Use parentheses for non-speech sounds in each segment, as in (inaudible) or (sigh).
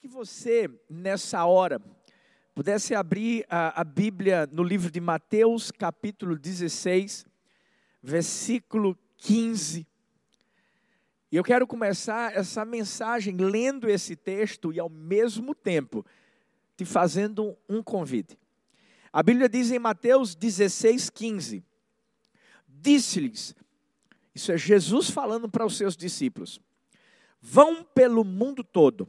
que você, nessa hora, pudesse abrir a, a, Bíblia no livro de Mateus, capítulo 16, versículo 15. E eu quero começar essa mensagem lendo esse texto e, ao mesmo tempo, te fazendo um convite. A Bíblia diz em Mateus 16, 15: Disse-lhes, isso é Jesus falando para os seus discípulos: Vão pelo mundo todo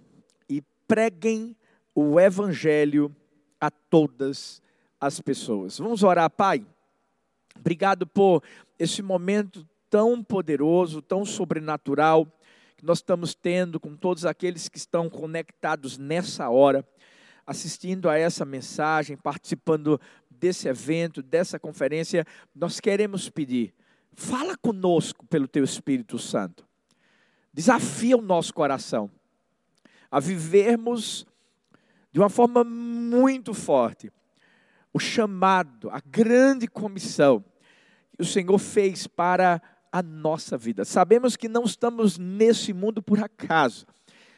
preguem o evangelho a todas as pessoas. Vamos orar, Pai. Obrigado por esse momento tão poderoso, tão sobrenatural que nós estamos tendo com todos aqueles que estão conectados nessa hora, assistindo a essa mensagem, participando desse evento, dessa conferência. Nós queremos pedir, fala conosco pelo teu Espírito Santo. Desafia o nosso coração a vivermos de uma forma muito forte o chamado, a grande comissão que o Senhor fez para a nossa vida. Sabemos que não estamos nesse mundo por acaso.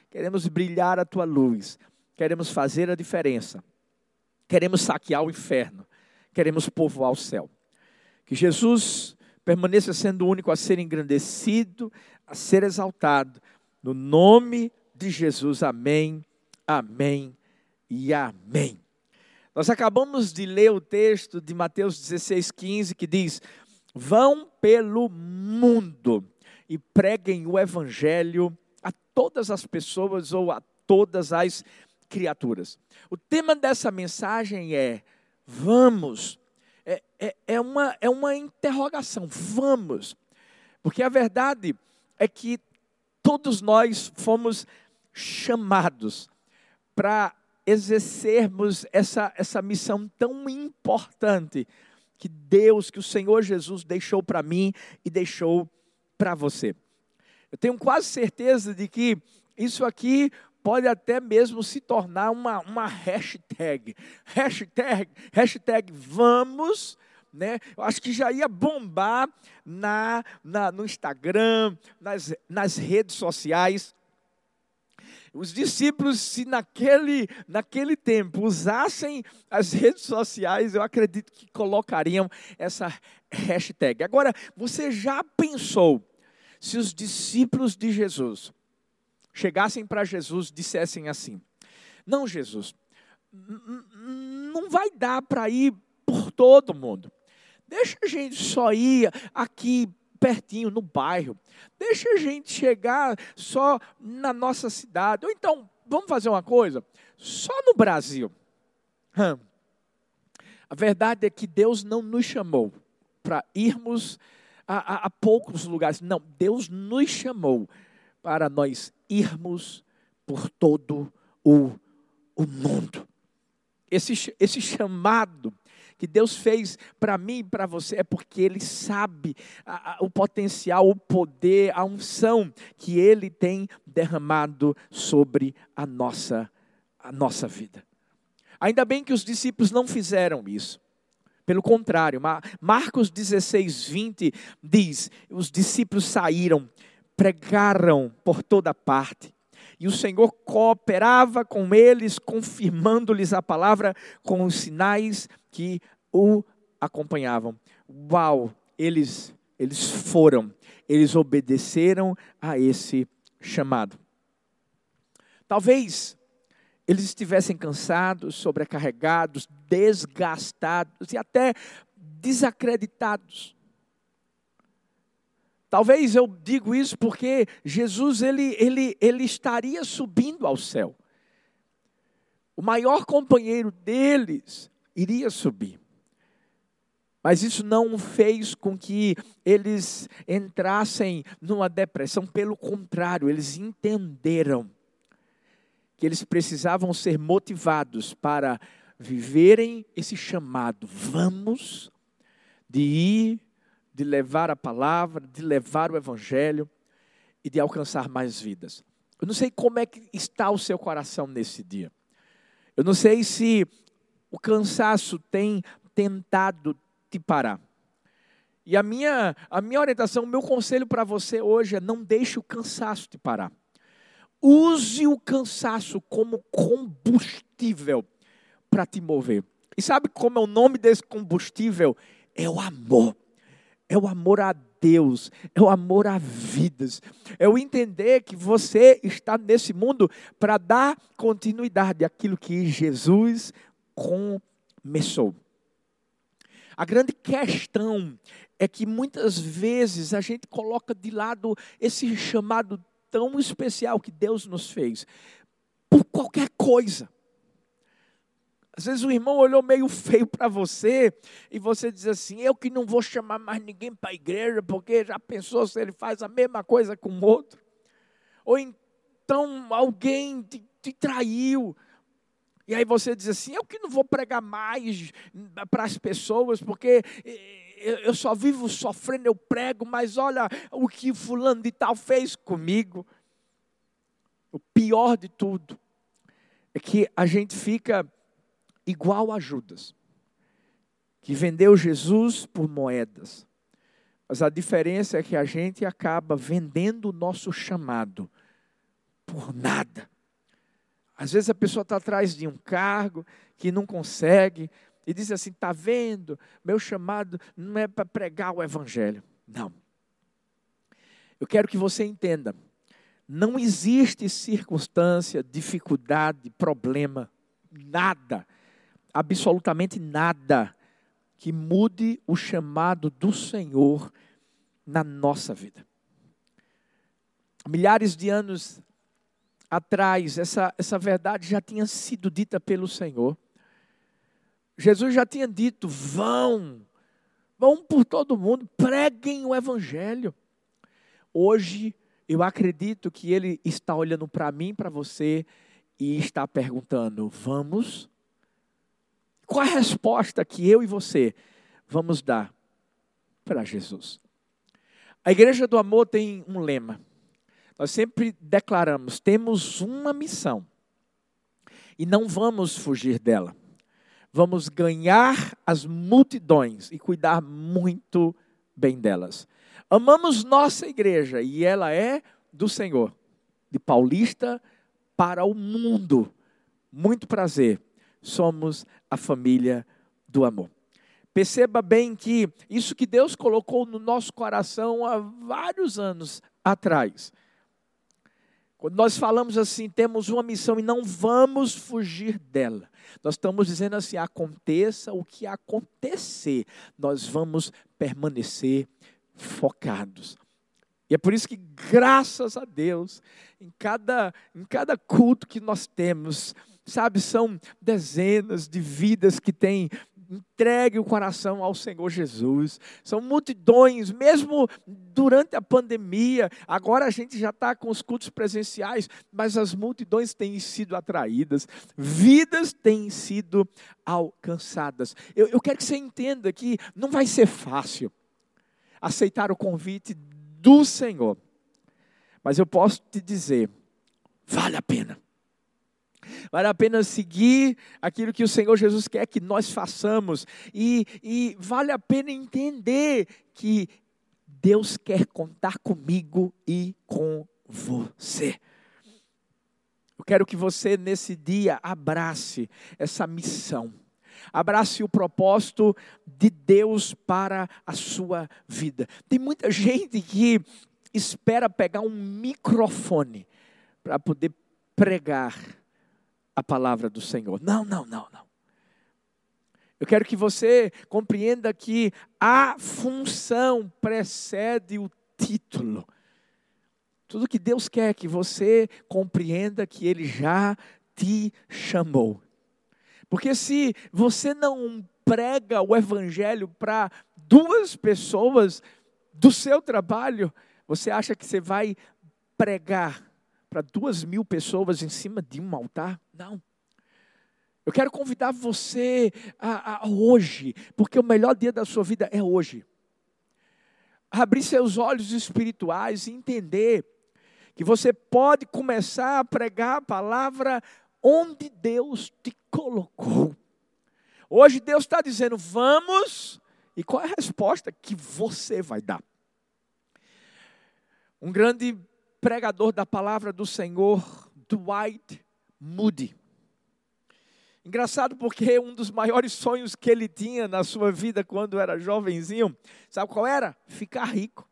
Queremos brilhar a tua luz, queremos fazer a diferença, queremos saquear o inferno, queremos povoar o céu. Que Jesus permaneça sendo o único a ser engrandecido, a ser exaltado, no nome de Jesus. Amém, amém e amém. Nós acabamos de ler o texto de Mateus 16, 15, que diz: Vão pelo mundo e preguem o evangelho a todas as pessoas ou a todas as criaturas. O tema dessa mensagem é: Vamos. É, é, é, uma, é uma interrogação, vamos. Porque a verdade é que todos nós fomos chamados para exercermos essa, essa missão tão importante que Deus, que o Senhor Jesus deixou para mim e deixou para você. Eu tenho quase certeza de que isso aqui pode até mesmo se tornar uma, uma hashtag. Hashtag, hashtag vamos, né? Eu acho que já ia bombar na, na, no Instagram, nas, nas redes sociais. Os discípulos, se naquele, naquele tempo usassem as redes sociais, eu acredito que colocariam essa hashtag. Agora, você já pensou se os discípulos de Jesus chegassem para Jesus e dissessem assim: Não, Jesus, não vai dar para ir por todo mundo. Deixa a gente só ir aqui pertinho, no bairro. Deixa a gente chegar só na nossa cidade. Ou então, vamos fazer uma coisa? Só no Brasil. A verdade é que Deus não nos chamou para irmos a, a, a, poucos lugares. Não, Deus nos chamou para nós irmos por todo o, o mundo. Esse, esse chamado que Deus fez para mim e para você é porque Ele sabe a, a, o potencial, o poder, a unção que Ele tem derramado sobre a nossa, a nossa vida. Ainda bem que os discípulos não fizeram isso. Pelo contrário, Marcos 16, 20 diz: os discípulos saíram, pregaram por toda parte. E o Senhor cooperava com eles, confirmando-lhes a palavra com os sinais que o acompanhavam. Uau, eles eles foram, eles obedeceram a esse chamado. Talvez eles estivessem cansados, sobrecarregados, desgastados e até desacreditados. Talvez eu digo isso porque Jesus ele, ele, ele estaria subindo ao céu. O maior companheiro deles iria subir. Mas isso não fez com que eles entrassem numa depressão, pelo contrário, eles entenderam que eles precisavam ser motivados para viverem esse chamado. Vamos de ir, de levar a palavra, de levar o evangelho e de alcançar mais vidas. Eu não sei como é que está o seu coração nesse dia. Eu não sei se o cansaço tem tentado te parar. E a minha, a minha orientação, o meu conselho para você hoje é não deixe o cansaço te parar. use o cansaço como combustível para te mover. E sabe como é o nome desse combustível? É o amor. É o amor a Deus, é o amor a vidas, é o entender que você está nesse mundo para dar continuidade àquilo que Jesus começou. A grande questão é que muitas vezes a gente coloca de lado esse chamado tão especial que Deus nos fez por qualquer coisa. Às vezes o irmão olhou meio feio para você e você diz assim: Eu que não vou chamar mais ninguém para a igreja, porque já pensou se ele faz a mesma coisa com o outro? Ou então alguém te, te traiu. E aí você diz assim: Eu que não vou pregar mais para as pessoas, porque eu só vivo sofrendo, eu prego, mas olha o que fulano de tal fez comigo. O pior de tudo é que a gente fica igual a Judas, que vendeu Jesus por moedas. Mas a diferença é que a gente acaba vendendo o nosso chamado por nada. Às vezes a pessoa está atrás de um cargo que não consegue e diz assim: está vendo, meu chamado não é para pregar o Evangelho. Não. Eu quero que você entenda: não existe circunstância, dificuldade, problema, nada absolutamente nada que mude o chamado do Senhor na nossa vida. Milhares de anos atrás, essa, essa verdade já tinha sido dita pelo Senhor. Jesus já tinha dito: vão, vão por todo mundo, preguem o Evangelho. Hoje, eu acredito que Ele está olhando para mim, para você, e está perguntando: vamos qual a resposta que eu e você vamos dar para Jesus? A Igreja do Amor tem um lema. Nós sempre declaramos: temos uma missão e não vamos fugir dela. Vamos ganhar as multidões e cuidar muito bem delas. Amamos nossa igreja e ela é do Senhor, de Paulista para o mundo. Muito prazer somos a família do amor. Perceba bem que isso que Deus colocou no nosso coração há vários anos atrás. Quando nós falamos assim, temos uma missão e não vamos fugir dela. Nós estamos dizendo assim: aconteça o que acontecer, nós vamos permanecer focados. E é por isso que, graças a Deus, em cada, em cada culto que nós temos, sabe, são dezenas de vidas que têm entregue o coração ao Senhor Jesus. São multidões, mesmo durante a pandemia. Agora a gente já está com os cultos presenciais, mas as multidões têm sido atraídas, vidas têm sido alcançadas. Eu, eu quero que você entenda que não vai ser fácil aceitar o convite do Senhor, mas eu posso te dizer, vale a pena. Vale a pena seguir aquilo que o Senhor Jesus quer que nós façamos. E, e vale a pena entender que Deus quer contar comigo e com você. Eu quero que você, nesse dia, abrace essa missão. Abrace o propósito de Deus para a sua vida. Tem muita gente que espera pegar um microfone para poder pregar a palavra do Senhor. Não, não, não, não. Eu quero que você compreenda que a função precede o título. Tudo que Deus quer é que você compreenda que Ele já te chamou. Porque se você não prega o Evangelho para duas pessoas do seu trabalho, você acha que você vai pregar para duas mil pessoas em cima de um altar? Não. Eu quero convidar você a, a, hoje, porque o melhor dia da sua vida é hoje. Abrir seus olhos espirituais e entender que você pode começar a pregar a palavra onde Deus te colocou. Hoje Deus está dizendo, vamos, e qual é a resposta que você vai dar? Um grande pregador da palavra do Senhor, Dwight Moody. Engraçado porque um dos maiores sonhos que ele tinha na sua vida quando era jovenzinho, sabe qual era? Ficar rico.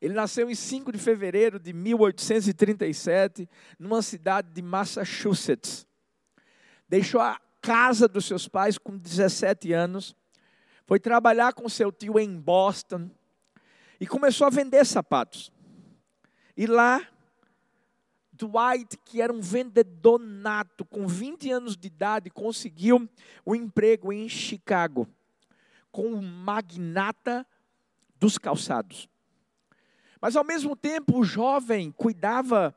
Ele nasceu em 5 de fevereiro de 1837, numa cidade de Massachusetts. Deixou a casa dos seus pais com 17 anos, foi trabalhar com seu tio em Boston e começou a vender sapatos. E lá Dwight, que era um vendedor nato, com 20 anos de idade, conseguiu um emprego em Chicago, com o magnata dos calçados. Mas ao mesmo tempo, o jovem cuidava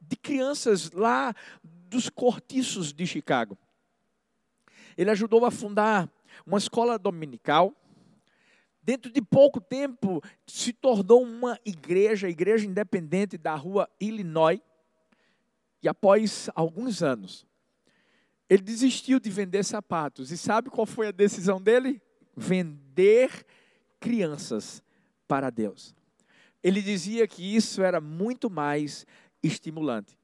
de crianças lá dos cortiços de Chicago. Ele ajudou a fundar uma escola dominical. Dentro de pouco tempo, se tornou uma igreja, igreja independente da rua Illinois e após alguns anos, ele desistiu de vender sapatos. E sabe qual foi a decisão dele? Vender crianças para Deus. Ele dizia que isso era muito mais estimulante.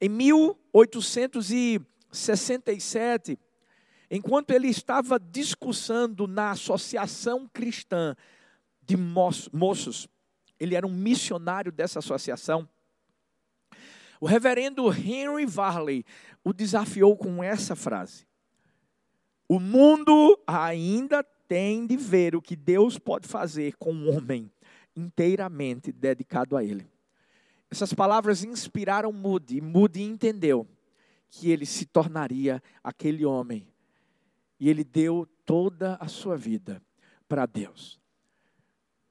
Em 1867, enquanto ele estava discursando na Associação Cristã de Moços, ele era um missionário dessa associação. O reverendo Henry Varley o desafiou com essa frase: O mundo ainda tem de ver o que Deus pode fazer com um homem inteiramente dedicado a Ele. Essas palavras inspiraram Moody, e Moody entendeu que ele se tornaria aquele homem. E ele deu toda a sua vida para Deus.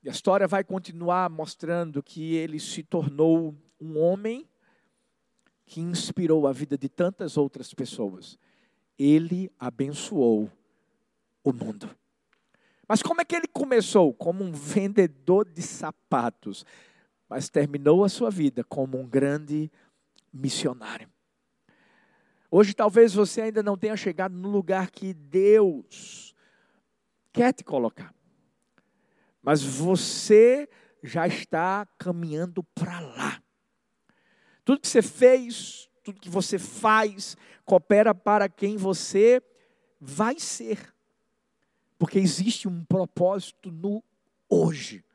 E a história vai continuar mostrando que ele se tornou um homem que inspirou a vida de tantas outras pessoas. Ele abençoou o mundo. Mas como é que ele começou? Como um vendedor de sapatos, mas terminou a sua vida como um grande missionário. Hoje talvez você ainda não tenha chegado no lugar que Deus quer te colocar. Mas você já está caminhando para lá. Tudo que você fez, tudo que você faz, coopera para quem você vai ser. Porque existe um propósito no hoje.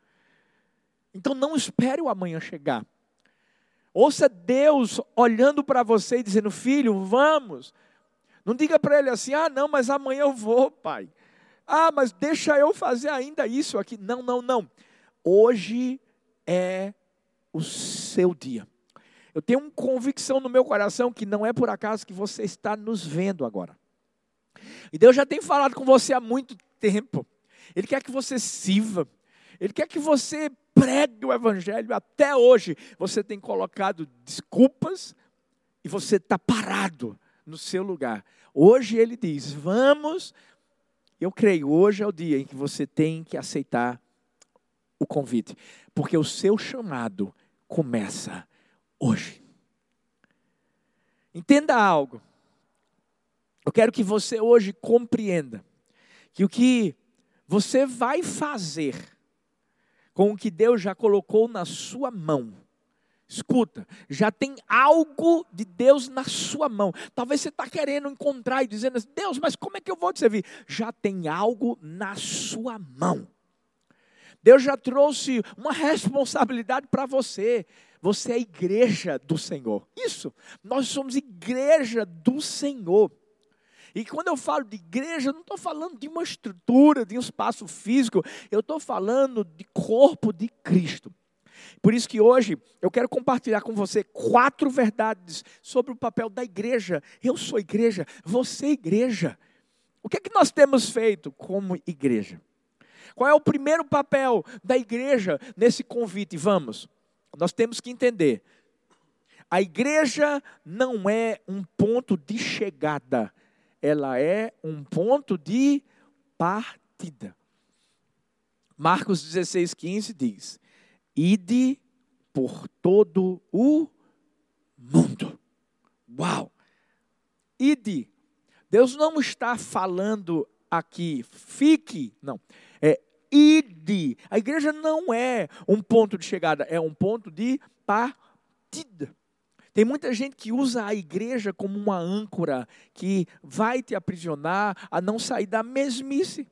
Então não espere o amanhã chegar. Ouça Deus olhando para você e dizendo: Filho, vamos. Não diga para ele assim: Ah, não, mas amanhã eu vou, pai. Ah, mas deixa eu fazer ainda isso aqui. Não, não, não. Hoje é o seu dia. Eu tenho uma convicção no meu coração que não é por acaso que você está nos vendo agora. E Deus já tem falado com você há muito tempo. Ele quer que você sirva. Ele quer que você pregue o Evangelho. Até hoje você tem colocado desculpas e você está parado no seu lugar. Hoje ele diz: Vamos. Eu creio, hoje é o dia em que você tem que aceitar o convite, porque o seu chamado começa hoje. Entenda algo. Eu quero que você hoje compreenda que o que você vai fazer com o que Deus já colocou na sua mão, escuta, já tem algo de Deus na sua mão. Talvez você está querendo encontrar e dizendo assim, Deus, mas como é que eu vou te servir? Já tem algo na sua mão. Deus já trouxe uma responsabilidade para você. Você é igreja do Senhor. Isso, nós somos igreja do Senhor. E quando eu falo de igreja, eu não estou falando de uma estrutura, de um espaço físico, eu estou falando de corpo de Cristo. Por isso que hoje eu quero compartilhar com você quatro verdades sobre o papel da igreja. Eu sou igreja, você é igreja. O que é que nós temos feito como igreja? Qual é o primeiro papel da igreja nesse convite? Vamos. Nós temos que entender. A igreja não é um ponto de chegada, ela é um ponto de partida. Marcos 16, 15 diz: Ide por todo o mundo. Uau! Ide. Deus não está falando aqui, fique, não. É, ide. A igreja não é um ponto de chegada, é um ponto de partida. Tem muita gente que usa a igreja como uma âncora que vai te aprisionar a não sair da mesmice.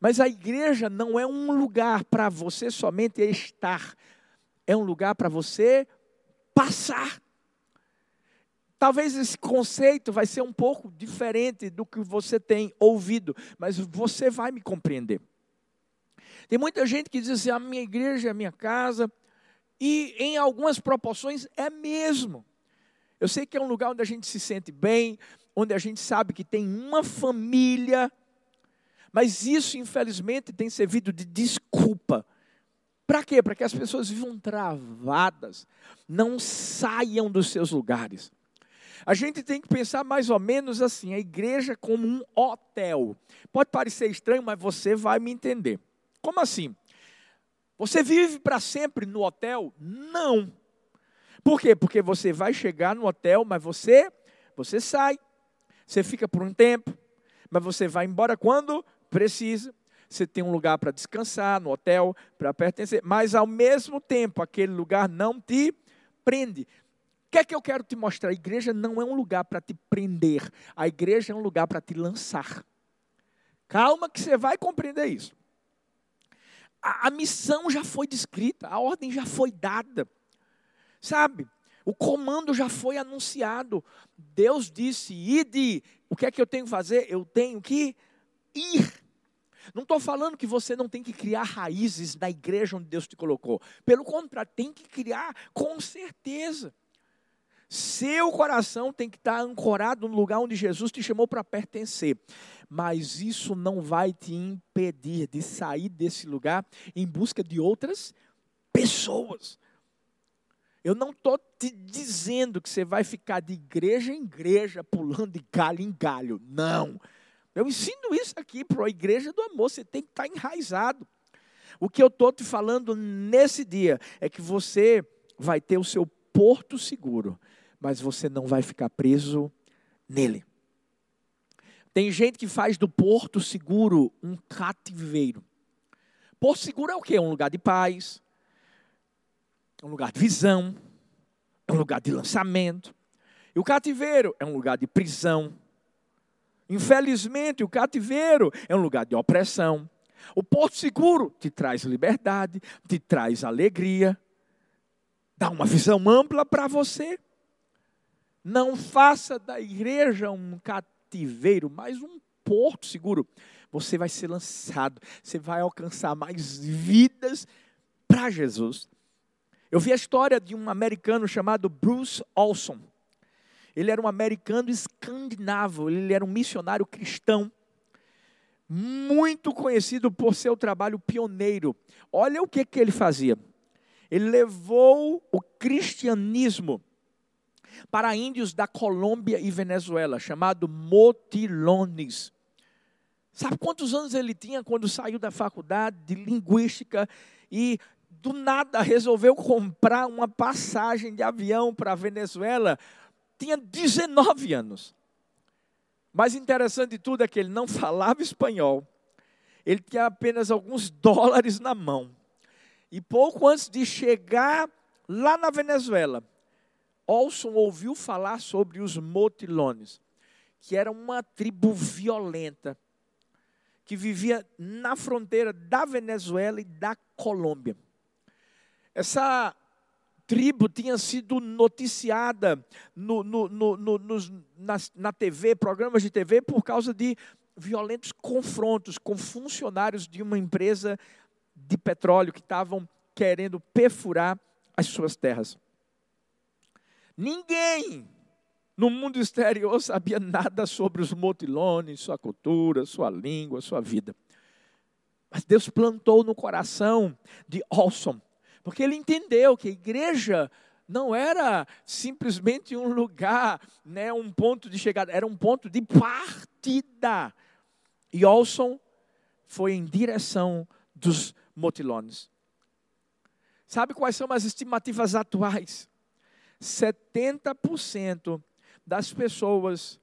Mas a igreja não é um lugar para você somente estar, é um lugar para você passar. Talvez esse conceito vai ser um pouco diferente do que você tem ouvido, mas você vai me compreender. Tem muita gente que diz assim: a minha igreja é a minha casa, e em algumas proporções é mesmo. Eu sei que é um lugar onde a gente se sente bem, onde a gente sabe que tem uma família, mas isso, infelizmente, tem servido de desculpa. Para quê? Para que as pessoas vivam travadas, não saiam dos seus lugares. A gente tem que pensar mais ou menos assim: a igreja como um hotel. Pode parecer estranho, mas você vai me entender. Como assim? Você vive para sempre no hotel? Não. Por quê? Porque você vai chegar no hotel, mas você você sai. Você fica por um tempo, mas você vai embora quando precisa. Você tem um lugar para descansar no hotel, para pertencer, mas ao mesmo tempo aquele lugar não te prende que é que eu quero te mostrar? A igreja não é um lugar para te prender, a igreja é um lugar para te lançar. Calma que você vai compreender isso. A, a, missão já foi descrita, a ordem já foi dada. Sabe? O comando já foi anunciado. Deus disse: ide. O que é que eu tenho que fazer? Eu tenho que ir. Não estou falando que você não tem que criar raízes na igreja onde Deus te colocou. Pelo contrário, tem que criar com certeza. Seu coração tem que estar ancorado no lugar onde Jesus te chamou para pertencer. Mas isso não vai te impedir de sair desse lugar em busca de outras pessoas. Eu não estou te dizendo que você vai ficar de igreja em igreja, pulando de galho em galho. Não. Eu ensino isso aqui para a igreja do amor. Você tem que estar enraizado. O que eu estou te falando nesse dia é que você vai ter o seu porto seguro mas você não vai ficar preso nele. Tem gente que faz do porto seguro um cativeiro. Porto seguro é o quê? Um lugar de paz, um lugar de visão, um lugar de lançamento. E o cativeiro é um lugar de prisão. Infelizmente, o cativeiro é um lugar de opressão. O porto seguro te traz liberdade, te traz alegria, dá uma visão ampla para você. Não faça da igreja um cativeiro, mas um porto seguro. Você vai ser lançado, você vai alcançar mais vidas para Jesus. Eu vi a história de um americano chamado Bruce Olson. Ele era um americano escandinavo, ele era um missionário cristão, muito conhecido por seu trabalho pioneiro. Olha o que, que ele fazia. Ele levou o cristianismo para índios da Colômbia e Venezuela, chamado Motilones. Sabe quantos anos ele tinha quando saiu da faculdade de linguística e do nada resolveu comprar uma passagem de avião para a Venezuela? Tinha 19 anos. Mais interessante de tudo é que ele não falava espanhol. Ele tinha apenas alguns dólares na mão. E pouco antes de chegar lá na Venezuela, Olson ouviu falar sobre os motilones, que era uma tribo violenta, que vivia na fronteira da Venezuela e da Colômbia. Essa tribo tinha sido noticiada no, no, no, na TV, programas de TV, por causa de violentos confrontos com funcionários de uma empresa de petróleo que estavam querendo perfurar as suas terras. Ninguém no mundo exterior sabia nada sobre os motilones, sua cultura, sua língua, sua vida. Mas Deus plantou no coração de Olson, porque ele entendeu que a igreja não era simplesmente um lugar, né, um ponto de chegada, era um ponto de partida. E Olson foi em direção dos motilones. Sabe quais são as estimativas atuais? 70% das pessoas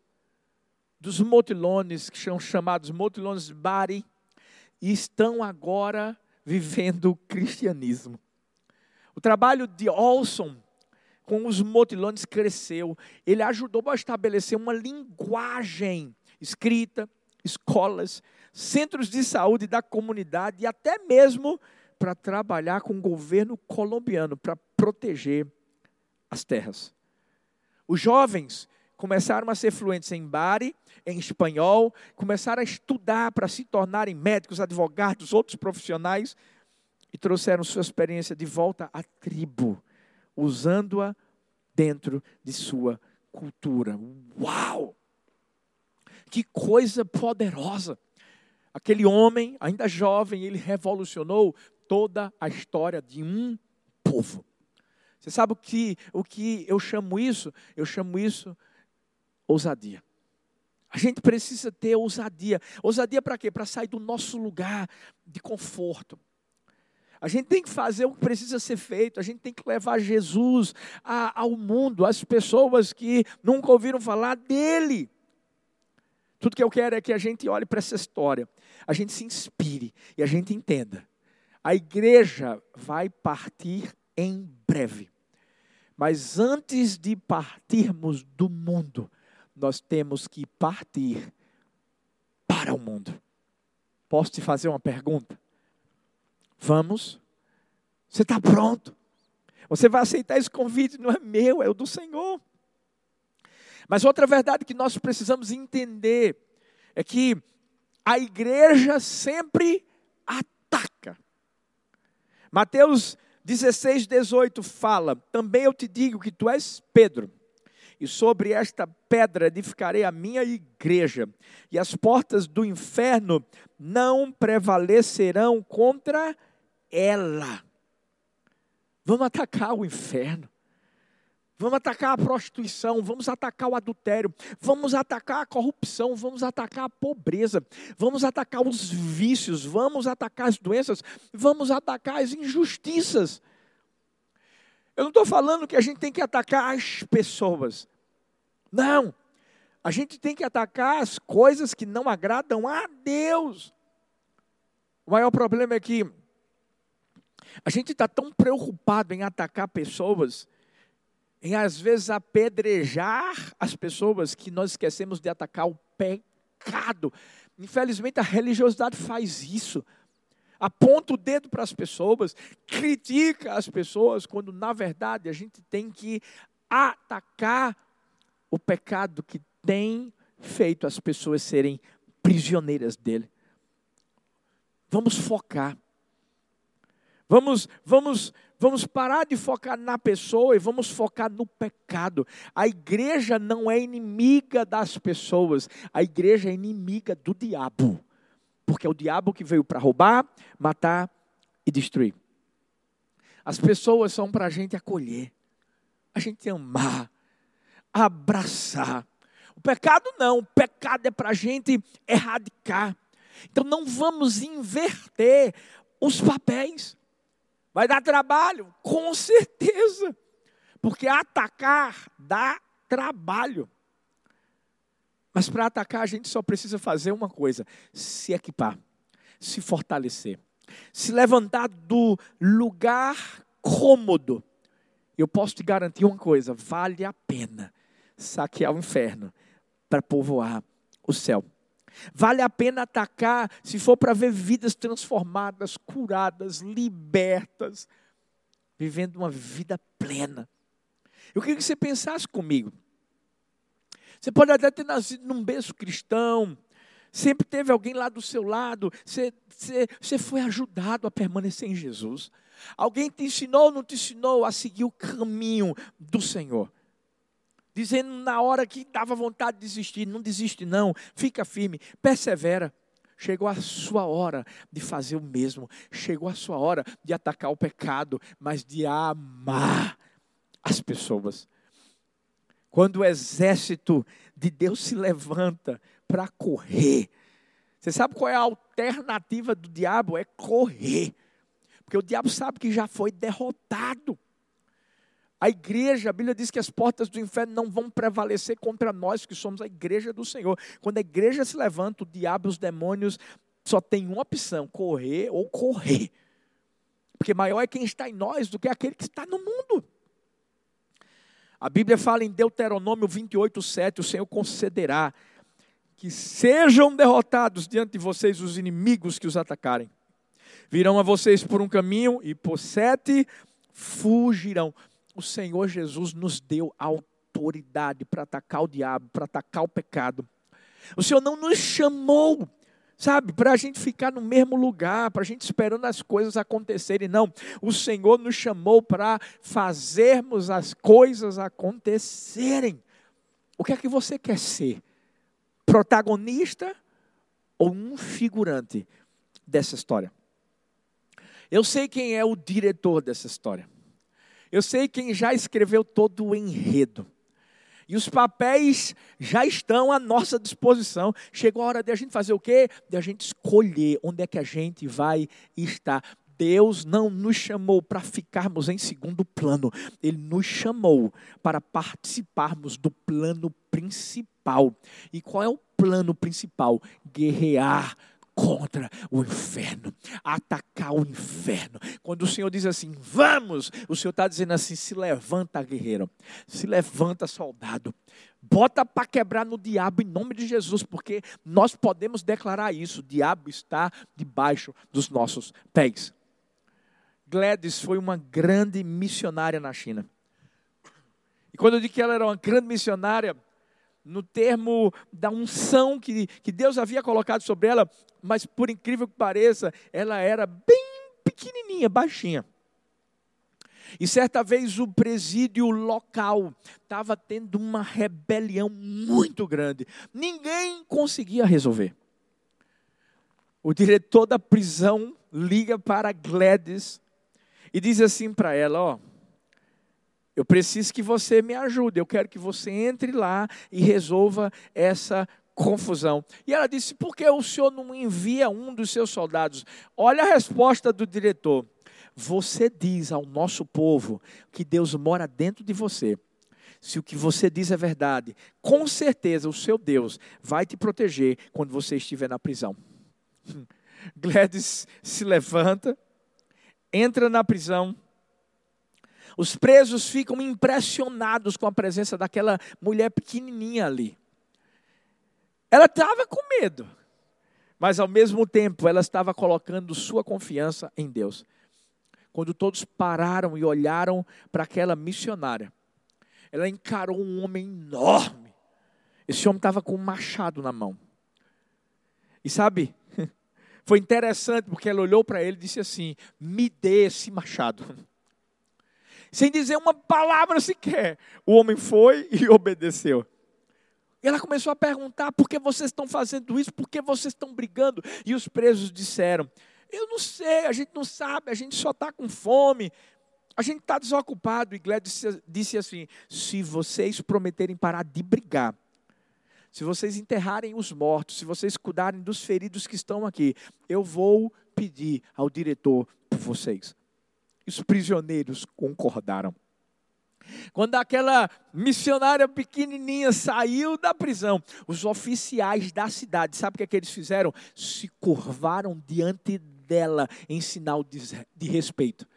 dos motilones, que são chamados motilones bari, e estão agora vivendo o cristianismo. O trabalho de Olson com os motilones cresceu. Ele ajudou a estabelecer uma linguagem escrita, escolas, centros de saúde da comunidade e até mesmo para trabalhar com o governo colombiano para proteger as terras. Os jovens começaram a ser fluentes em Bari, em espanhol, começaram a estudar para se tornarem médicos, advogados, outros profissionais e trouxeram sua experiência de volta à tribo, usando-a dentro de sua cultura. Uau! Que coisa poderosa! Aquele homem, ainda jovem, ele revolucionou toda a história de um povo. Você sabe o que, o que eu chamo isso? Eu chamo isso ousadia. A gente precisa ter ousadia. Ousadia para quê? Para sair do nosso lugar de conforto. A gente tem que fazer o que precisa ser feito, a gente tem que levar Jesus a, ao mundo, às pessoas que nunca ouviram falar dele. Tudo que eu quero é que a gente olhe para essa história, a gente se inspire e a gente entenda. A igreja vai partir em breve. Mas antes de partirmos do mundo, nós temos que partir para o mundo. Posso te fazer uma pergunta? Vamos? Você está pronto? Você vai aceitar esse convite? Não é meu, é o do Senhor. Mas outra verdade que nós precisamos entender é que a igreja sempre ataca. Mateus 16, 18 fala: Também eu te digo que tu és Pedro e sobre esta pedra edificarei a minha igreja, e as portas do inferno não prevalecerão contra ela. Vamos atacar o inferno. Vamos atacar a prostituição, vamos atacar o adultério, vamos atacar a corrupção, vamos atacar a pobreza, vamos atacar os vícios, vamos atacar as doenças, vamos atacar as injustiças. Eu não estou falando que a gente tem que atacar as pessoas. Não. A gente tem que atacar as coisas que não agradam a Deus. O maior problema é que a gente está tão preocupado em atacar pessoas, em às vezes apedrejar as pessoas, que nós esquecemos de atacar o pecado. Infelizmente a religiosidade faz isso aponta o dedo para as pessoas, critica as pessoas, quando na verdade a gente tem que atacar o pecado que tem feito as pessoas serem prisioneiras dele. Vamos focar. Vamos, vamos, vamos parar de focar na pessoa e vamos focar no pecado. A igreja não é inimiga das pessoas, a igreja é inimiga do diabo porque é o diabo que veio para roubar, matar e destruir. As pessoas são para a gente acolher, a gente amar, abraçar. O pecado não, o pecado é para a gente erradicar. Então não vamos inverter os papéis. Vai dar trabalho? Com certeza. Porque atacar dá trabalho. Mas para atacar, a gente só precisa fazer uma coisa: se equipar, se fortalecer, se levantar do lugar cômodo. Eu posso te garantir uma coisa: vale a pena saquear o inferno para povoar o céu. Vale a pena atacar se for para ver vidas transformadas, curadas, libertas, vivendo uma vida plena. Eu queria que você pensasse comigo. Você pode até ter nascido num berço cristão, sempre teve alguém lá do seu lado, você, você, você foi ajudado a permanecer em Jesus. Alguém te ensinou ou não te ensinou a seguir o caminho do Senhor? Dizendo na hora que dava vontade de desistir, não desiste não, fica firme, persevera. Chegou a sua hora de fazer o mesmo. Chegou a sua hora de atacar o pecado, mas de amar as pessoas. Quando o exército de Deus se levanta para correr, você sabe qual é a alternativa do diabo? É correr. Porque o diabo sabe que já foi derrotado. A igreja, a Bíblia diz que as portas do inferno não vão prevalecer contra nós, que somos a igreja do Senhor. Quando a igreja se levanta, o diabo e os demônios só tem uma opção: correr ou correr. Porque maior é quem está em nós do que aquele que está no mundo. A Bíblia fala em Deuteronômio 28, 7: o Senhor concederá que sejam derrotados diante de vocês os inimigos que os atacarem. Virão a vocês por um caminho e por sete fugirão. O Senhor Jesus nos deu autoridade para atacar o diabo, para atacar o pecado. O Senhor não nos chamou sabe, para a gente ficar no mesmo lugar, para a gente esperando as coisas acontecerem. Não, o Senhor nos chamou para fazermos as coisas acontecerem. O que é que você quer ser? Protagonista ou um figurante dessa história? Eu sei quem é o diretor dessa história. Eu sei quem já escreveu todo o enredo. E os papéis já estão à nossa disposição. Chegou a hora de a gente fazer o quê? De a gente escolher onde é que a gente vai estar. Deus não nos chamou para ficarmos em segundo plano, Ele nos chamou para participarmos do plano principal. E qual é o plano principal? Guerrear contra o inferno, atacar o inferno. Quando o Senhor diz assim, vamos, o Senhor está dizendo assim: se levanta, guerreiro, se levanta, soldado, bota para quebrar no diabo em nome de Jesus, porque nós podemos declarar isso: o diabo está debaixo dos nossos pés. Gladys foi uma grande missionária na China. E quando eu digo que ela era uma grande missionária, no termo da unção que, que Deus havia colocado sobre ela, mas por incrível que pareça, ela era bem pequenininha, baixinha. E certa vez o presídio local estava tendo uma rebelião muito grande. Ninguém conseguia resolver. O diretor da prisão liga para Gladys e diz assim para ela: Ó, eu preciso que você me ajude. Eu quero que você entre lá e resolva essa confusão. E ela disse: Por que o senhor não envia um dos seus soldados? Olha a resposta do diretor. Você diz ao nosso povo que Deus mora dentro de você. Se o que você diz é verdade, com certeza o seu Deus vai te proteger quando você estiver na prisão. (laughs) Gladys se levanta, entra na prisão os presos ficam impressionados com a presença daquela mulher pequenininha ali. Ela estava com medo, mas ao mesmo tempo ela estava colocando sua confiança em Deus. Quando todos pararam e olharam para aquela missionária, ela encarou um homem enorme. Esse homem estava com um machado na mão. E sabe, (laughs) foi interessante porque ela olhou para ele e disse assim: Me dê esse machado (laughs) sem dizer uma palavra sequer. O homem foi (laughs) e obedeceu. E ela começou a perguntar: por que vocês estão fazendo isso? Por que vocês estão brigando? E os presos disseram: Eu não sei, a gente não sabe, a gente só está com fome, a gente está desocupado. E disse, disse assim: Se vocês prometerem parar de brigar, se vocês enterrarem os mortos, se vocês cuidarem dos feridos que estão aqui, eu vou pedir ao diretor por vocês os prisioneiros concordaram. Quando aquela missionária pequenininha saiu da prisão, os oficiais da cidade, sabe o que, é que eles fizeram? Se curvaram diante dela em sinal de, de respeito.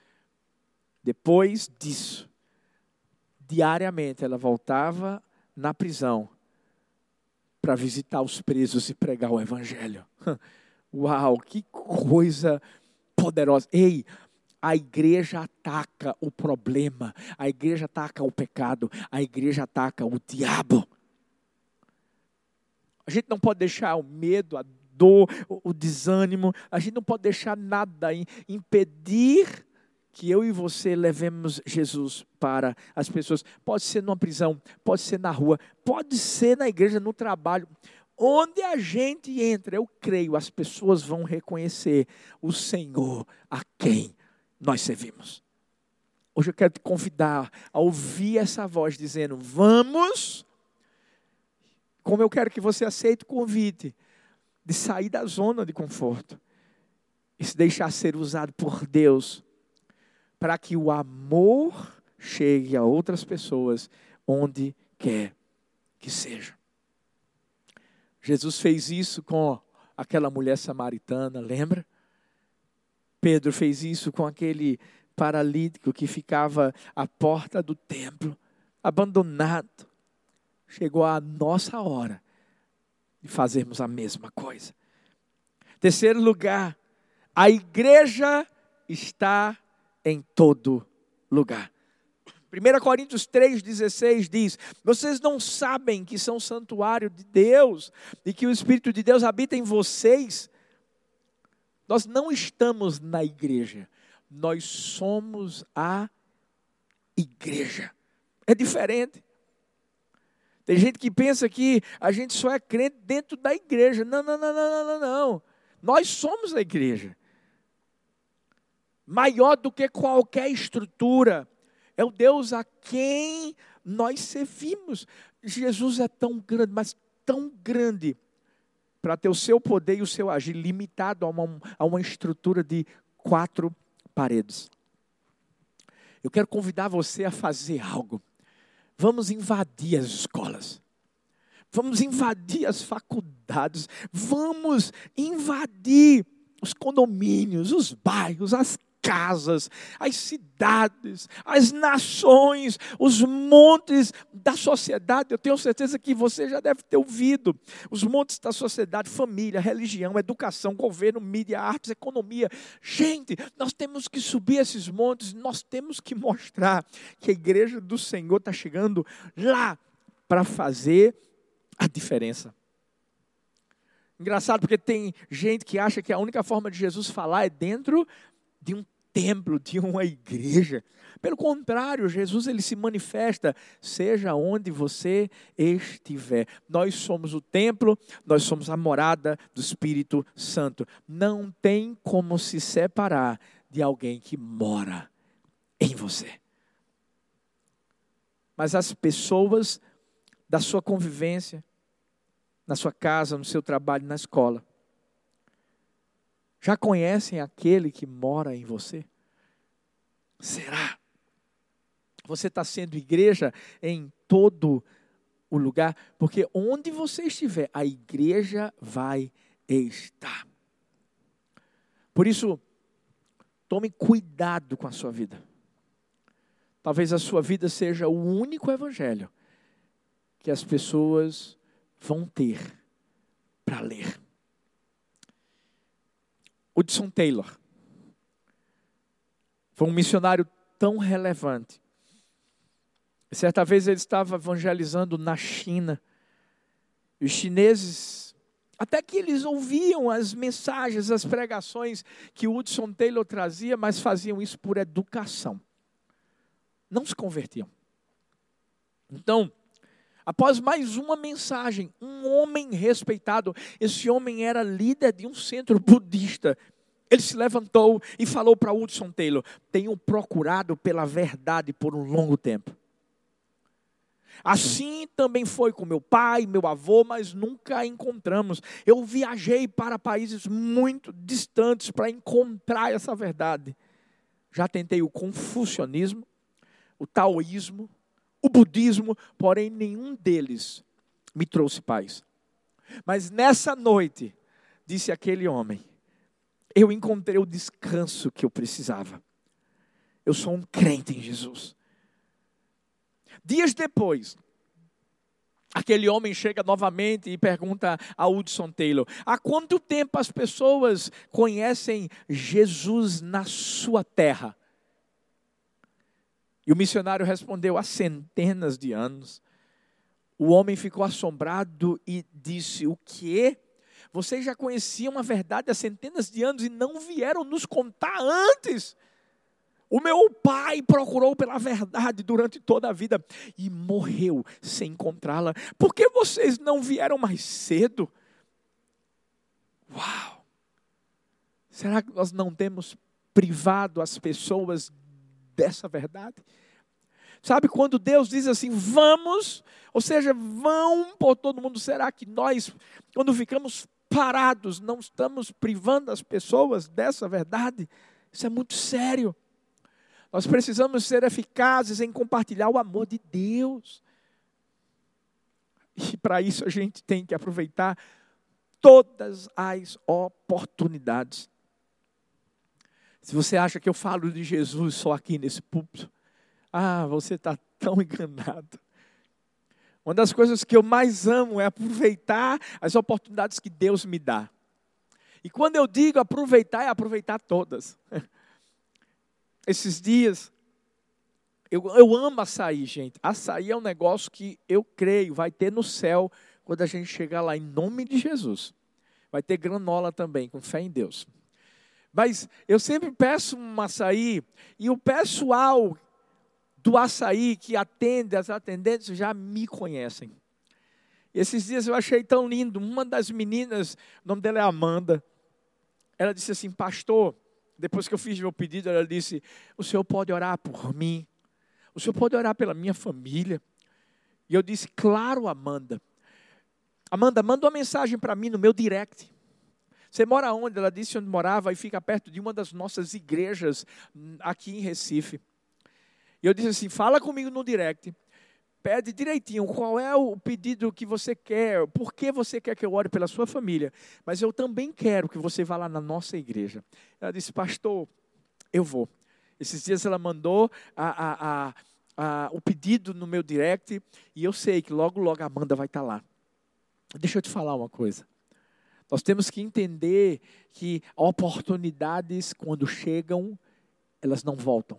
Depois disso, diariamente ela voltava na prisão para visitar os presos e pregar o evangelho. (laughs) Uau, que coisa poderosa. Ei, a igreja ataca o problema, a igreja ataca o pecado, a igreja ataca o diabo. A gente não pode deixar o medo, a dor, o desânimo, a gente não pode deixar nada impedir que eu e você levemos Jesus para as pessoas. Pode ser numa prisão, pode ser na rua, pode ser na igreja, no trabalho. Onde a gente entra, eu creio, as pessoas vão reconhecer o Senhor a quem nós servimos. Hoje eu quero te convidar a ouvir essa voz dizendo: Vamos, como eu quero que você aceite o convite de sair da zona de conforto e se deixar ser usado por Deus para que o amor chegue a outras pessoas onde quer que seja. Jesus fez isso com aquela mulher samaritana, lembra? Pedro fez isso com aquele paralítico que ficava à porta do templo, abandonado. Chegou a nossa hora de fazermos a mesma coisa. Terceiro lugar, a igreja está em todo lugar. 1 Coríntios 3,16 diz: Vocês não sabem que são santuário de Deus e que o Espírito de Deus habita em vocês? Nós não estamos na igreja, nós somos a igreja. É diferente. Tem gente que pensa que a gente só é crente dentro da igreja. Não, não, não, não, não, não. Nós somos a igreja. Maior do que qualquer estrutura. É o Deus a quem nós servimos. Jesus é tão grande, mas tão grande, para ter o seu poder e o seu agir limitado a uma, a uma estrutura de quatro paredes. Eu quero convidar você a fazer algo. Vamos invadir as escolas. Vamos invadir as faculdades. Vamos invadir os condomínios, os bairros, as casas, as cidades, as nações, os montes da sociedade. Eu tenho certeza que você já deve ter ouvido. Os montes da sociedade, família, religião, educação, governo, mídia, artes, economia. Gente, nós temos que subir esses montes, nós temos que mostrar que a igreja do Senhor está chegando lá para fazer a diferença. Engraçado porque tem gente que acha que a única forma de Jesus falar é dentro de um templo, de uma igreja. Pelo contrário, Jesus ele se manifesta, seja onde você estiver. Nós somos o templo, nós somos a morada do Espírito Santo. Não tem como se separar de alguém que mora em você. Mas as pessoas da sua convivência, na sua casa, no seu trabalho, na escola, já conhecem aquele que mora em você? Será? Você está sendo igreja em todo o lugar, porque onde você estiver, a igreja vai estar. Por isso, tome cuidado com a sua vida. Talvez a sua vida seja o único evangelho que as pessoas vão ter para ler. Hudson Taylor foi um missionário tão relevante. Certa vez ele estava evangelizando na China. Os chineses, até que eles ouviam as mensagens, as pregações que Hudson Taylor trazia, mas faziam isso por educação. Não se convertiam. Então, Após mais uma mensagem, um homem respeitado, esse homem era líder de um centro budista. Ele se levantou e falou para Hudson Taylor: Tenho procurado pela verdade por um longo tempo. Assim também foi com meu pai, meu avô, mas nunca a encontramos. Eu viajei para países muito distantes para encontrar essa verdade. Já tentei o confucionismo, o taoísmo, o budismo, porém nenhum deles me trouxe paz. Mas nessa noite, disse aquele homem, eu encontrei o descanso que eu precisava. Eu sou um crente em Jesus. Dias depois, aquele homem chega novamente e pergunta a Hudson Taylor: há quanto tempo as pessoas conhecem Jesus na sua terra? E o missionário respondeu: há centenas de anos. O homem ficou assombrado e disse: O que? Vocês já conheciam a verdade há centenas de anos e não vieram nos contar antes. O meu pai procurou pela verdade durante toda a vida e morreu sem encontrá-la. Por que vocês não vieram mais cedo? Uau! Será que nós não temos privado as pessoas dessa verdade. Sabe quando Deus diz assim, vamos, ou seja, vão por todo mundo, será que nós, quando ficamos parados, não estamos privando as pessoas dessa verdade? Isso é muito sério. Nós precisamos ser eficazes em compartilhar o amor de Deus. E para isso a gente tem que aproveitar todas as oportunidades. Se você acha que eu falo de Jesus só aqui nesse púlpito, ah, você está tão (laughs) enganado. Uma das coisas que eu mais amo é aproveitar as oportunidades que Deus me dá. E quando eu digo aproveitar, é aproveitar todas. (laughs) Esses dias, eu, eu amo açaí, gente. Açaí é um negócio que eu creio vai ter no céu quando a gente chegar lá, em nome de Jesus. Vai ter granola também, com fé em Deus. Mas eu sempre peço um açaí, e o pessoal do açaí que atende, as atendentes já me conhecem. Esses dias eu achei tão lindo. Uma das meninas, o nome dela é Amanda, ela disse assim: Pastor, depois que eu fiz meu pedido, ela disse: O senhor pode orar por mim? O senhor pode orar pela minha família? E eu disse: Claro, Amanda. Amanda, manda uma mensagem para mim no meu direct. Você mora onde? Ela disse onde morava e fica perto de uma das nossas igrejas hum, aqui em Recife. E eu disse assim: fala comigo no direct. Pede direitinho qual é o pedido que você quer, por que você quer que eu ore pela sua família. Mas eu também quero que você vá lá na nossa igreja. Ela disse, pastor, eu vou. Esses dias ela mandou a, a, a, o pedido no meu direct e eu sei que logo, logo a Amanda vai estar lá. Deixa eu te falar uma coisa. Nós temos que entender que oportunidades, quando chegam, elas não voltam.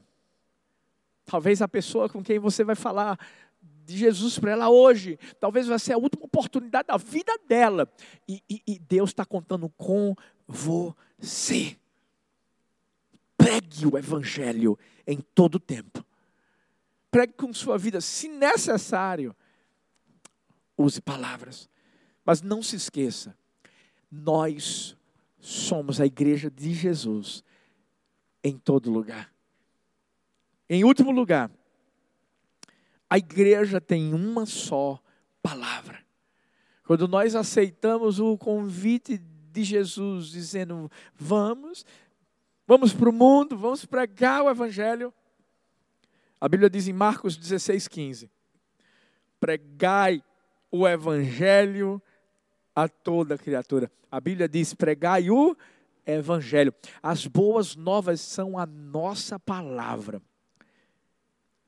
Talvez a pessoa com quem você vai falar de Jesus para ela hoje, talvez vai ser a última oportunidade da vida dela. E, e, e Deus está contando com você. Pregue o Evangelho em todo o tempo. Pregue com sua vida, se necessário. Use palavras. Mas não se esqueça, nós somos a igreja de Jesus em todo lugar. Em último lugar, a igreja tem uma só palavra. Quando nós aceitamos o convite de Jesus, dizendo: vamos, vamos para o mundo, vamos pregar o Evangelho. A Bíblia diz em Marcos 16, 15: pregai o Evangelho a toda criatura. A Bíblia diz: pregai o Evangelho. As boas novas são a nossa palavra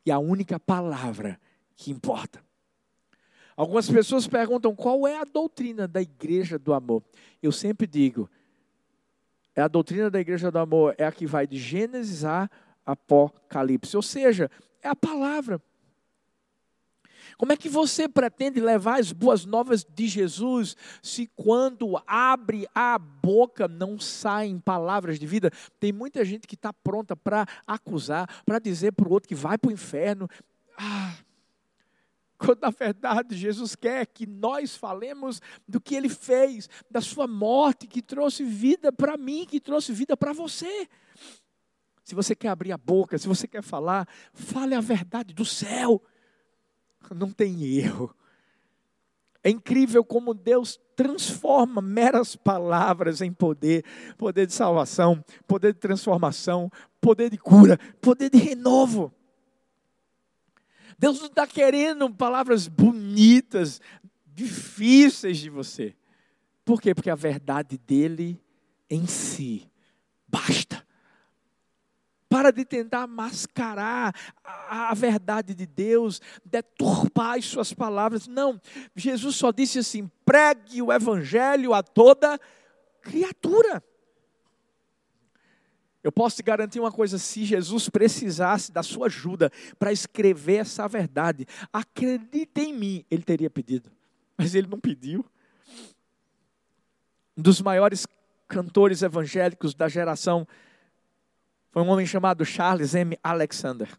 e a única palavra que importa. Algumas pessoas perguntam qual é a doutrina da igreja do amor. Eu sempre digo, é a doutrina da igreja do amor é a que vai de Gênesis a Apocalipse, ou seja, é a palavra. Como é que você pretende levar as boas novas de Jesus se quando abre a boca não saem palavras de vida? Tem muita gente que está pronta para acusar, para dizer para o outro que vai para o inferno. Ah, quando na verdade Jesus quer que nós falemos do que ele fez, da sua morte, que trouxe vida para mim, que trouxe vida para você. Se você quer abrir a boca, se você quer falar, fale a verdade do céu não tem erro. É incrível como Deus transforma meras palavras em poder, poder de salvação, poder de transformação, poder de cura, poder de renovo. Deus não está querendo palavras bonitas, difíceis de você. Por quê? Porque a verdade dele em si basta. Para de tentar mascarar a, a verdade de Deus, deturpar as suas palavras. Não, Jesus só disse assim: pregue o evangelho a toda criatura. Eu posso te garantir uma coisa: se Jesus precisasse da sua ajuda para escrever essa verdade, acredite em mim, ele teria pedido, mas ele não pediu. Um dos maiores cantores evangélicos da geração foi um homem chamado Charles M. Alexander.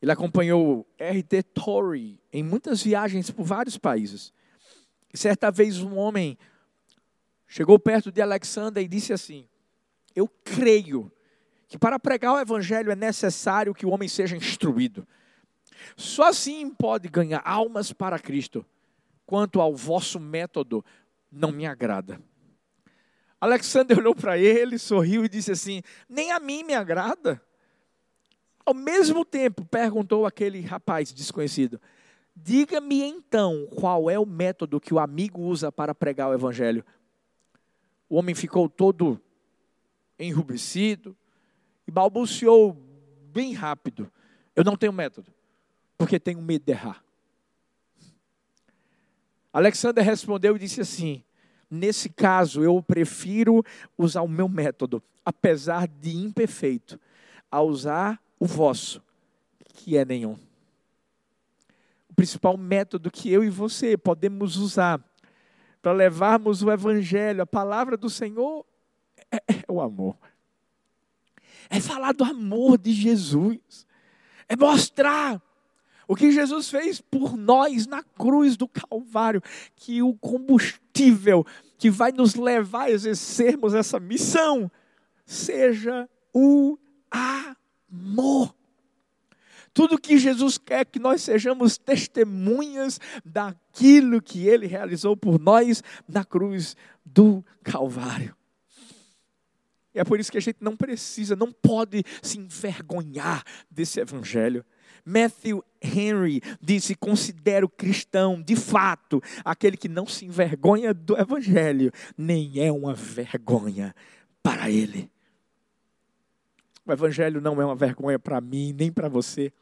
Ele acompanhou R.T. Torrey em muitas viagens por vários países. E certa vez um homem chegou perto de Alexander e disse assim: Eu creio que para pregar o evangelho é necessário que o homem seja instruído. Só assim pode ganhar almas para Cristo. Quanto ao vosso método, não me agrada. Alexander olhou para ele, sorriu e disse assim: Nem a mim me agrada. Ao mesmo tempo, perguntou aquele rapaz desconhecido: Diga-me então qual é o método que o amigo usa para pregar o evangelho. O homem ficou todo enrubescido e balbuciou bem rápido: Eu não tenho método, porque tenho medo de errar. Alexander respondeu e disse assim: Nesse caso, eu prefiro usar o meu método, apesar de imperfeito, a usar o vosso, que é nenhum. O principal método que eu e você podemos usar para levarmos o Evangelho, a palavra do Senhor, é, é o amor. É falar do amor de Jesus. É mostrar o que Jesus fez por nós na cruz do Calvário, que o combustível que vai nos levar a exercermos essa missão seja o amor. Tudo que Jesus quer que nós sejamos testemunhas daquilo que ele realizou por nós na cruz do Calvário. E é por isso que a gente não precisa, não pode se envergonhar desse evangelho. Matthew Henry disse: considero cristão, de fato, aquele que não se envergonha do evangelho, nem é uma vergonha para ele. O evangelho não é uma vergonha para mim, nem para você.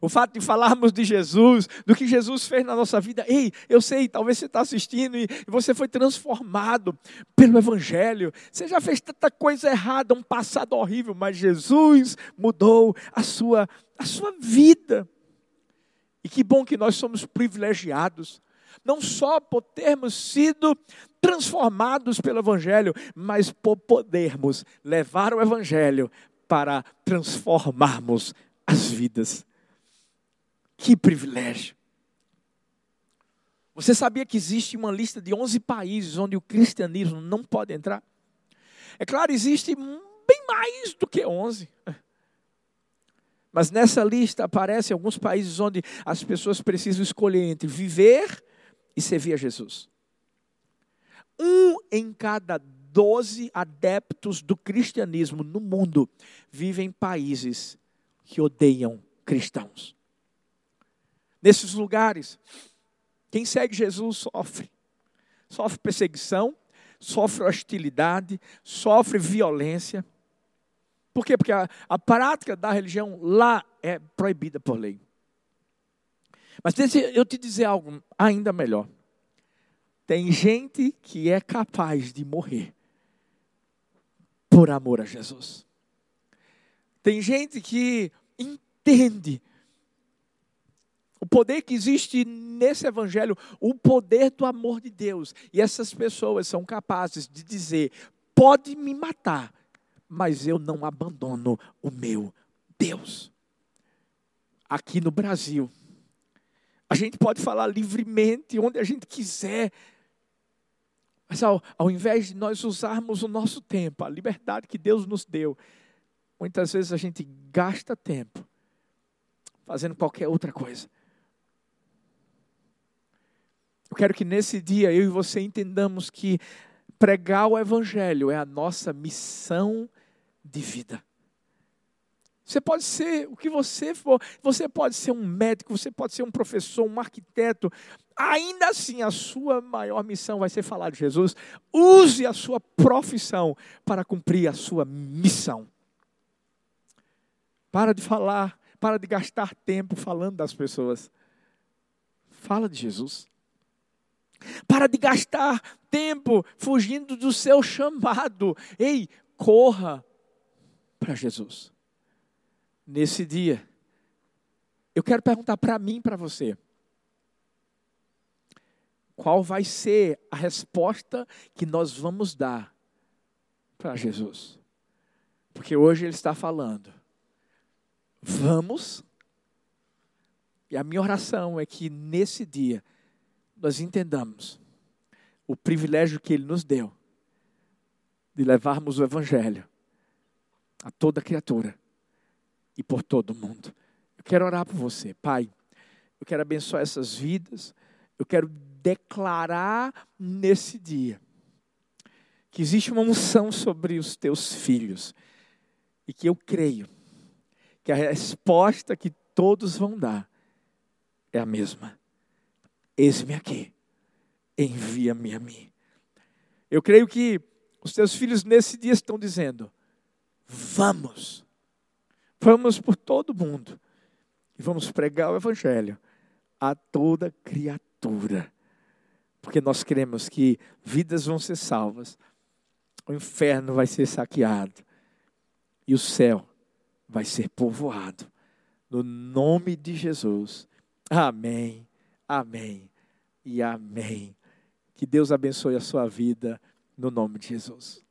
O fato de falarmos de Jesus, do que Jesus fez na nossa vida. Ei, eu sei, talvez você está assistindo e você foi transformado pelo Evangelho. Você já fez tanta coisa errada, um passado horrível, mas Jesus mudou a sua, a sua vida. E que bom que nós somos privilegiados, não só por termos sido transformados pelo Evangelho, mas por podermos levar o Evangelho para transformarmos as vidas. Que privilégio. Você sabia que existe uma lista de 11 países onde o cristianismo não pode entrar? É claro, existe bem mais do que 11. Mas nessa lista aparecem alguns países onde as pessoas precisam escolher entre viver e servir a Jesus. Um em cada 12 adeptos do cristianismo no mundo vivem em países que odeiam cristãos nesses lugares. Quem segue Jesus sofre. Sofre perseguição, sofre hostilidade, sofre violência. Por quê? Porque a, a prática da religião lá é proibida por lei. Mas deixa eu te dizer algo ainda melhor. Tem gente que é capaz de morrer por amor a Jesus. Tem gente que entende o poder que existe nesse evangelho, o poder do amor de Deus. E essas pessoas são capazes de dizer: pode me matar, mas eu não abandono o meu Deus. Aqui no Brasil, a gente pode falar livremente onde a gente quiser. Mas ao, ao invés de nós usarmos o nosso tempo, a liberdade que Deus nos deu, muitas vezes a gente gasta tempo fazendo qualquer outra coisa. Eu quero que nesse dia eu e você entendamos que pregar o Evangelho é a nossa missão de vida. Você pode ser o que você for, você pode ser um médico, você pode ser um professor, um arquiteto, ainda assim a sua maior missão vai ser falar de Jesus. Use a sua profissão para cumprir a sua missão. Para de falar, para de gastar tempo falando das pessoas. Fala de Jesus. Para de gastar tempo fugindo do seu chamado. Ei, corra para Jesus. Nesse dia, eu quero perguntar para mim para você. Qual vai ser a resposta que nós vamos dar para Jesus? Porque hoje Ele está falando. Vamos. E a minha oração é que nesse dia nós entendamos o privilégio que Ele nos deu de levarmos o Evangelho a toda criatura e por todo mundo. Eu quero orar por você, Pai. Eu quero abençoar essas vidas. Eu quero declarar nesse dia que existe uma unção sobre os teus filhos e que eu creio que a resposta que todos vão dar é a mesma. Eis-me aqui, envia-me a mim. Eu creio que os teus filhos nesse dia estão dizendo: vamos, vamos por todo mundo e vamos pregar o Evangelho a toda criatura, porque nós queremos que vidas vão ser salvas, o inferno vai ser saqueado e o céu vai ser povoado. No nome de Jesus. Amém, amém e amém. Que Deus abençoe a sua vida no nome de Jesus.